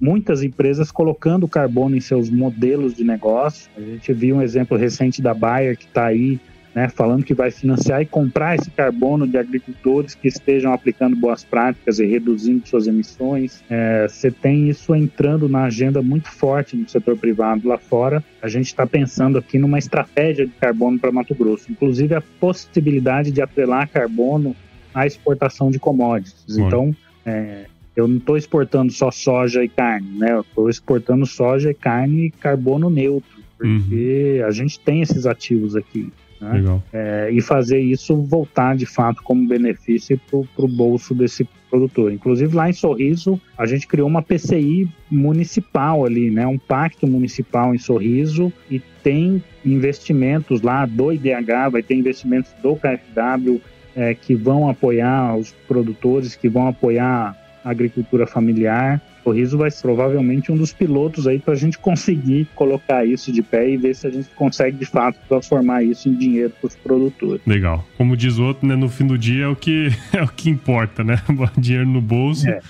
muitas empresas colocando carbono em seus modelos de negócio. A gente viu um exemplo recente da Bayer que está aí né, falando que vai financiar e comprar esse carbono de agricultores que estejam aplicando boas práticas e reduzindo suas emissões. É, você tem isso entrando na agenda muito forte no setor privado lá fora. A gente está pensando aqui numa estratégia de carbono para Mato Grosso, inclusive a possibilidade de atrelar carbono à exportação de commodities. Então, é, eu não estou exportando só soja e carne, né? Eu estou exportando soja e carne e carbono neutro, porque uhum. a gente tem esses ativos aqui. Né? É, e fazer isso voltar de fato como benefício para o bolso desse produtor. Inclusive lá em Sorriso, a gente criou uma PCI municipal ali, né? um pacto municipal em Sorriso e tem investimentos lá do IDH, vai ter investimentos do KfW é, que vão apoiar os produtores, que vão apoiar a agricultura familiar Sorriso vai ser provavelmente um dos pilotos aí para a gente conseguir colocar isso de pé e ver se a gente consegue de fato transformar isso em dinheiro para os produtores. Legal. Como diz o outro, né, no fim do dia é o que (laughs) é o que importa, né? (laughs) dinheiro no bolso é.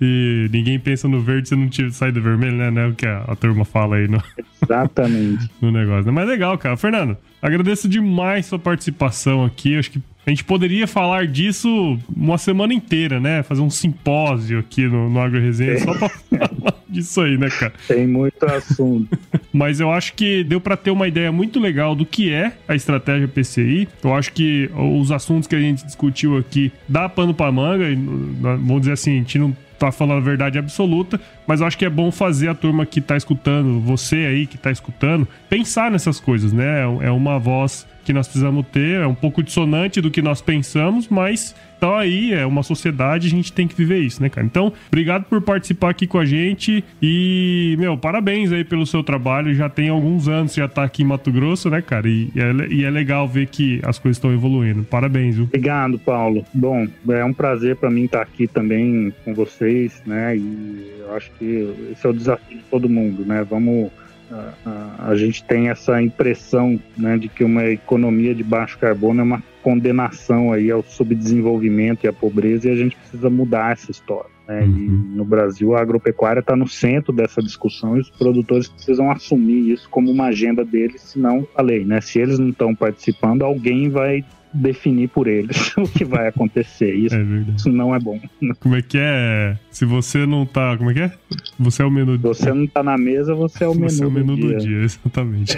e ninguém pensa no verde se não tira sai do vermelho, né? né? O que a, a turma fala aí no Exatamente. (laughs) no negócio. Né? Mas legal, cara. Fernando, agradeço demais sua participação aqui. Acho que a gente poderia falar disso uma semana inteira, né? Fazer um simpósio aqui no, no Agro Resenha só pra (laughs) falar disso aí, né, cara? Tem muito assunto. (laughs) Mas eu acho que deu para ter uma ideia muito legal do que é a estratégia PCI. Eu acho que os assuntos que a gente discutiu aqui dá pano pra manga. Vamos dizer assim, a gente não tá falando a verdade absoluta, mas eu acho que é bom fazer a turma que tá escutando, você aí que tá escutando, pensar nessas coisas, né? É uma voz que nós precisamos ter, é um pouco dissonante do que nós pensamos, mas então aí é uma sociedade, a gente tem que viver isso, né, cara? Então, obrigado por participar aqui com a gente e, meu, parabéns aí pelo seu trabalho. Já tem alguns anos já tá aqui em Mato Grosso, né, cara? E, é, e é legal ver que as coisas estão evoluindo. Parabéns, viu? Obrigado, Paulo. Bom, é um prazer para mim estar aqui também com vocês, né? E eu acho que esse é o desafio de todo mundo, né? Vamos a, a, a, gente tem essa impressão né, de que uma economia de baixo carbono é uma condenação aí ao subdesenvolvimento e à pobreza e a gente precisa mudar essa história. Né? Uhum. E no Brasil a agropecuária está no centro dessa discussão e os produtores precisam assumir isso como uma agenda deles, senão falei, né? Se eles não estão participando, alguém vai definir por eles (laughs) o que vai acontecer. Isso, é isso, não é bom. (laughs) Como é que é? Se você não tá. Como é que é? Você é o menu do Você não tá na mesa, você é o menu, você é o menu do, do dia. dia. Exatamente.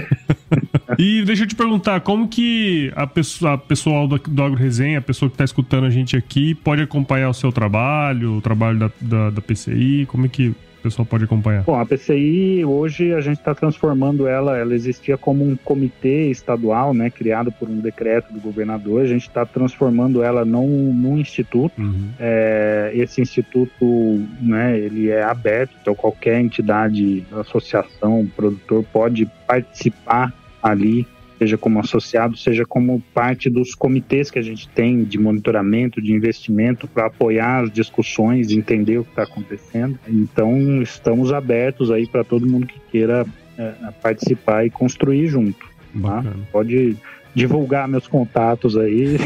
(laughs) e deixa eu te perguntar, como que a, pessoa, a pessoal do, do Agro Resenha, a pessoa que tá escutando a gente aqui, pode acompanhar o seu trabalho, o trabalho da, da, da PCI? Como é que o pessoal pode acompanhar? Bom, a PCI hoje a gente está transformando ela, ela existia como um comitê estadual, né, criado por um decreto do governador, a gente está transformando ela num, num instituto. Uhum. É, esse instituto, né, ele é aberto, então qualquer entidade, associação, produtor pode participar ali seja como associado, seja como parte dos comitês que a gente tem de monitoramento, de investimento, para apoiar as discussões, entender o que está acontecendo. Então, estamos abertos aí para todo mundo que queira é, participar e construir junto. Tá? Pode divulgar meus contatos aí.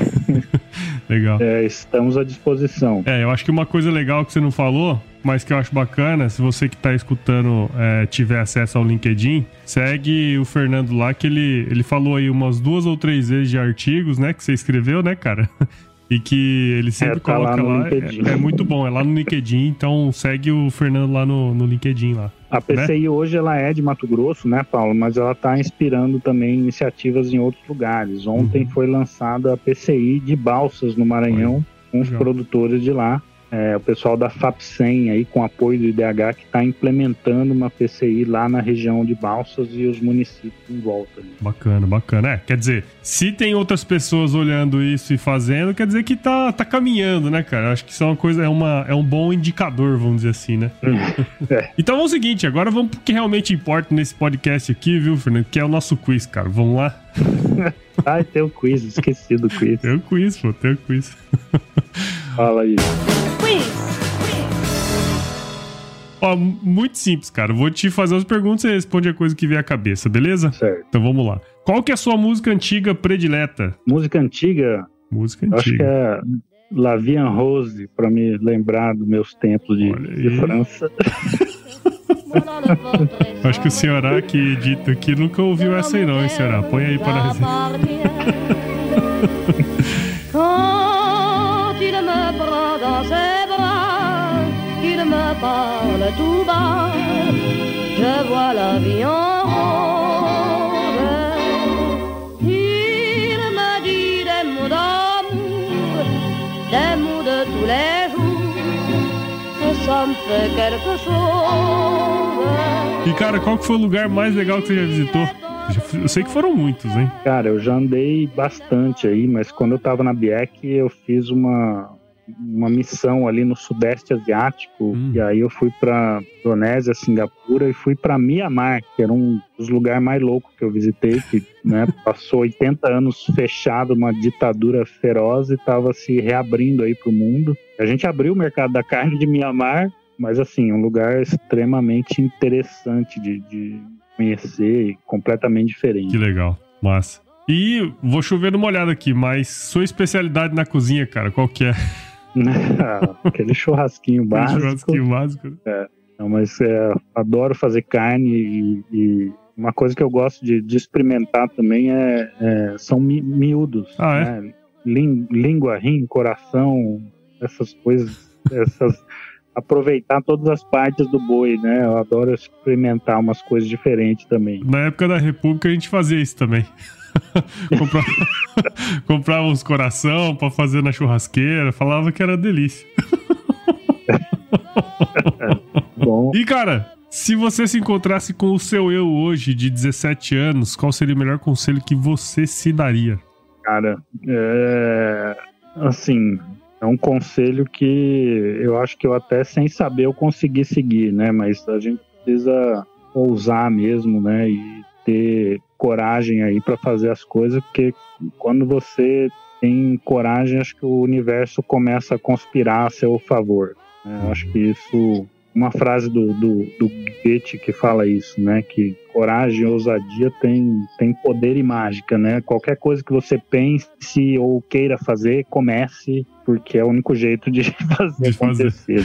(laughs) legal. É, estamos à disposição. É, eu acho que uma coisa legal que você não falou mas que eu acho bacana, se você que está escutando é, tiver acesso ao LinkedIn, segue o Fernando lá, que ele, ele falou aí umas duas ou três vezes de artigos, né, que você escreveu, né, cara? (laughs) E que ele sempre é, tá coloca lá. lá é, é, muito bom, é lá no LinkedIn, então segue o Fernando lá no, no LinkedIn lá. A PCI né? hoje ela é de Mato Grosso, né, Paulo? Mas ela está inspirando também iniciativas em outros lugares. Ontem uhum. foi lançada a PCI de Balsas no Maranhão, com os produtores de lá é, o pessoal da FAPSEM aí com apoio do IDH que está implementando uma PCI lá na região de Balsas e os municípios em volta. Bacana, bacana. É, quer dizer, se tem outras pessoas olhando isso e fazendo, quer dizer que tá, tá caminhando, né, cara? Acho que isso é uma coisa, é, uma, é um bom indicador, vamos dizer assim, né? (laughs) é. Então vamos o seguinte, agora vamos pro que realmente importa nesse podcast aqui, viu, Fernando? Que é o nosso quiz, cara. Vamos lá? (laughs) Ai, tem o quiz, esqueci do quiz. Tem o quiz, pô, tem o quiz. Fala aí. Ó, muito simples, cara. Vou te fazer as perguntas e você responde a coisa que vier à cabeça, beleza? Certo. Então vamos lá. Qual que é a sua música antiga predileta? Música antiga? Música antiga. Acho que é Lavian Rose, para me lembrar dos meus tempos de, de França. (laughs) Acho que o senhorá que dito aqui nunca ouviu essa aí não, hein, senhorá? Põe aí para nós. (laughs) tout bas, je vois la vie en rose. Il me dit des mots d'amour, des mots de tous les jours, que ça me fait quelque chose. E cara, qual que foi o lugar mais legal que você já visitou? Eu sei que foram muitos, hein? Cara, eu já andei bastante aí, mas quando eu tava na BIEC, eu fiz uma, uma missão ali no Sudeste Asiático, hum. e aí eu fui para Indonésia, Singapura e fui para Mianmar, que era um dos lugares mais loucos que eu visitei, que né, (laughs) passou 80 anos fechado, uma ditadura feroz e estava se reabrindo aí para o mundo. A gente abriu o mercado da carne de Mianmar, mas assim, um lugar extremamente interessante de, de conhecer e completamente diferente. Que legal, massa. E vou chover uma olhada aqui, mas sua especialidade na cozinha, cara, qual que é? (laughs) (laughs) Aquele churrasquinho básico. churrasquinho básico. É, não, mas é, adoro fazer carne e, e, uma coisa que eu gosto de, de experimentar também é, é são mi, miúdos. Ah, é? né? língua, rim, coração, essas coisas, (laughs) essas aproveitar todas as partes do boi, né? Eu adoro experimentar umas coisas diferentes também. Na época da República a gente fazia isso também. (laughs) (laughs) comprava, (laughs) comprava uns coração para fazer na churrasqueira, falava que era delícia. (laughs) Bom. E cara, se você se encontrasse com o seu eu hoje de 17 anos, qual seria o melhor conselho que você se daria? Cara, é assim, é um conselho que eu acho que eu até sem saber eu consegui seguir, né? Mas a gente precisa ousar mesmo, né? E ter coragem aí para fazer as coisas, porque quando você tem coragem, acho que o universo começa a conspirar a seu favor. Né? Acho que isso uma frase do, do, do Goethe que fala isso, né? Que coragem, ousadia tem, tem poder e mágica, né? Qualquer coisa que você pense ou queira fazer, comece, porque é o único jeito de (laughs) fazer de acontecer.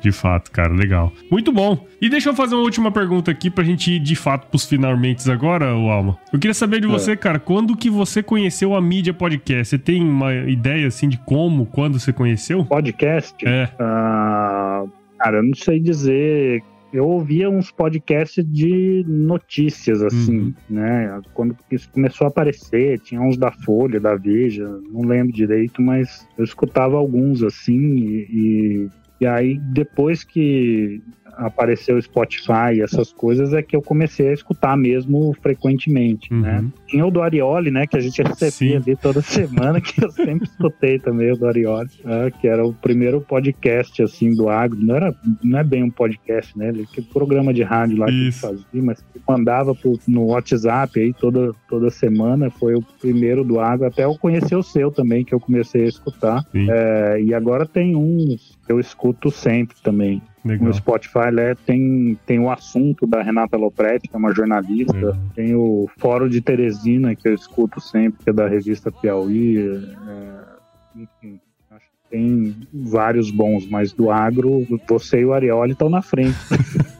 De fato, cara, legal. Muito bom. E deixa eu fazer uma última pergunta aqui pra gente ir de fato pros finalmente agora, o Alma. Eu queria saber de é. você, é. cara, quando que você conheceu a mídia podcast? Você tem uma ideia assim de como, quando você conheceu? Podcast? É. Uh, cara, eu não sei dizer eu ouvia uns podcasts de notícias, assim, uhum. né? Quando isso começou a aparecer, tinha uns da Folha, da Veja, não lembro direito, mas eu escutava alguns, assim, e, e, e aí depois que apareceu o Spotify, essas coisas, é que eu comecei a escutar mesmo frequentemente, uhum. né? Tinha o do Arioli, né, que a gente recebia Sim. ali toda (laughs) semana, que eu sempre escutei também o do Arioli, né, que era o primeiro podcast, assim, do agro, não era, não é bem um podcast, né, ele que programa de rádio lá que ele fazia, mas mandava pro, no WhatsApp aí toda, toda semana, foi o primeiro do agro, até eu conhecer o seu também, que eu comecei a escutar, é, e agora tem uns que eu escuto sempre também, Legal. No Spotify né, tem, tem o assunto da Renata Lopretti, que é uma jornalista, uhum. tem o Fórum de Teresina, que eu escuto sempre, que é da revista Piauí. É, enfim, acho que tem vários bons, mas do agro, você e o Arioli estão na frente. (laughs)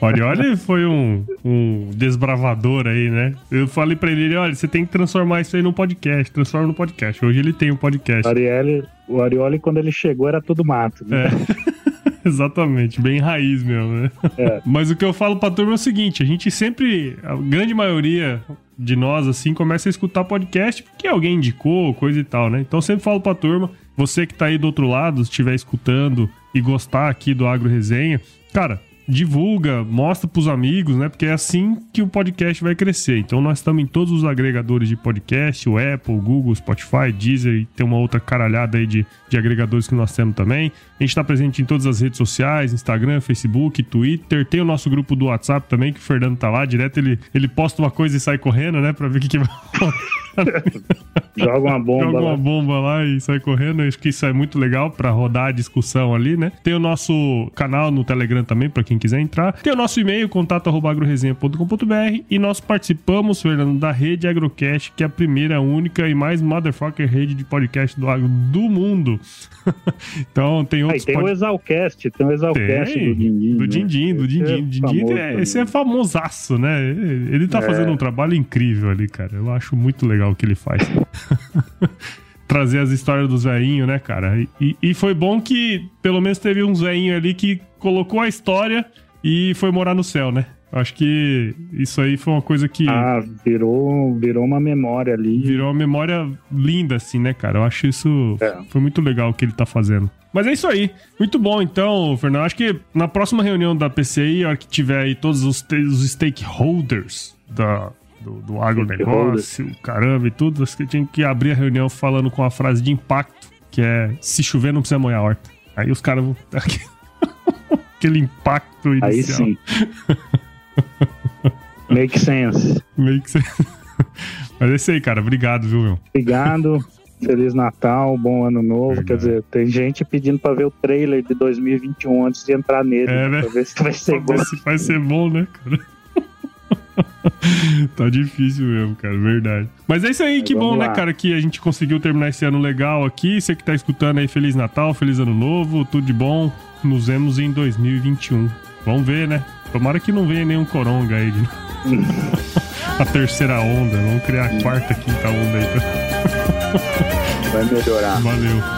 O Arioli foi um, um desbravador aí, né? Eu falei pra ele, olha, você tem que transformar isso aí num podcast, transforma no podcast. Hoje ele tem um podcast. O Arioli, o Arioli quando ele chegou, era tudo mato. Né? É. (laughs) (laughs) Exatamente, bem raiz mesmo, né? É. (laughs) Mas o que eu falo pra turma é o seguinte: a gente sempre, a grande maioria de nós, assim, começa a escutar podcast porque alguém indicou, coisa e tal, né? Então eu sempre falo pra turma, você que tá aí do outro lado, estiver escutando e gostar aqui do Agro Resenha, cara, divulga, mostra pros amigos, né? Porque é assim que o podcast vai crescer. Então nós estamos em todos os agregadores de podcast, o Apple, o Google, Spotify, Deezer e tem uma outra caralhada aí de, de agregadores que nós temos também. A gente está presente em todas as redes sociais, Instagram, Facebook, Twitter. Tem o nosso grupo do WhatsApp também, que o Fernando tá lá, direto ele, ele posta uma coisa e sai correndo, né? Pra ver o que, que vai (laughs) Joga uma bomba. Joga uma lá. bomba lá e sai correndo. Acho que isso é muito legal para rodar a discussão ali, né? Tem o nosso canal no Telegram também, para quem quiser entrar. Tem o nosso e-mail, contato.agroresenha.com.br e nós participamos, Fernando, da rede Agrocast, que é a primeira, única e mais motherfucker rede de podcast do agro do mundo. (laughs) então tem outros. Aí, tem pod... o Exalcast, tem o Exalcast tem, do Dindim. Do Dindim, do Dindim. É Dindim é, esse é famosaço, né? Ele tá é. fazendo um trabalho incrível ali, cara. Eu acho muito legal o que ele faz. (laughs) Trazer as histórias dos veinhos, né, cara? E, e foi bom que pelo menos teve um veinho ali que colocou a história e foi morar no céu, né? Acho que isso aí foi uma coisa que. Ah, virou, virou uma memória ali. Virou uma memória linda, assim, né, cara? Eu acho isso. É. Foi muito legal o que ele tá fazendo. Mas é isso aí. Muito bom, então, Fernando. Acho que na próxima reunião da PCI, a hora que tiver aí todos os, os stakeholders da, do, do agronegócio, caramba e tudo, acho que tinha que abrir a reunião falando com a frase de impacto, que é se chover não precisa molhar a horta. Aí os caras vão. (laughs) Aquele impacto inicial. Aí sim. (laughs) (laughs) Make sense. Make sense. (laughs) Mas é isso aí, cara. Obrigado, viu, meu? Obrigado. (laughs) Feliz Natal, bom ano novo. Obrigado. Quer dizer, tem gente pedindo pra ver o trailer de 2021 antes de entrar nele. É, né? Pra ver se vai ser bom. Se vai ser bom, né, cara? tá difícil mesmo, cara, verdade. Mas é isso aí, Mas que bom, né, lá. né, cara, que a gente conseguiu terminar esse ano legal aqui. Você que tá escutando aí, Feliz Natal, Feliz Ano Novo, tudo de bom. Nos vemos em 2021. Vamos ver, né? Tomara que não venha nenhum coronga aí de (laughs) a terceira onda. Vamos criar a quarta, quinta onda aí. Vai melhorar. Valeu.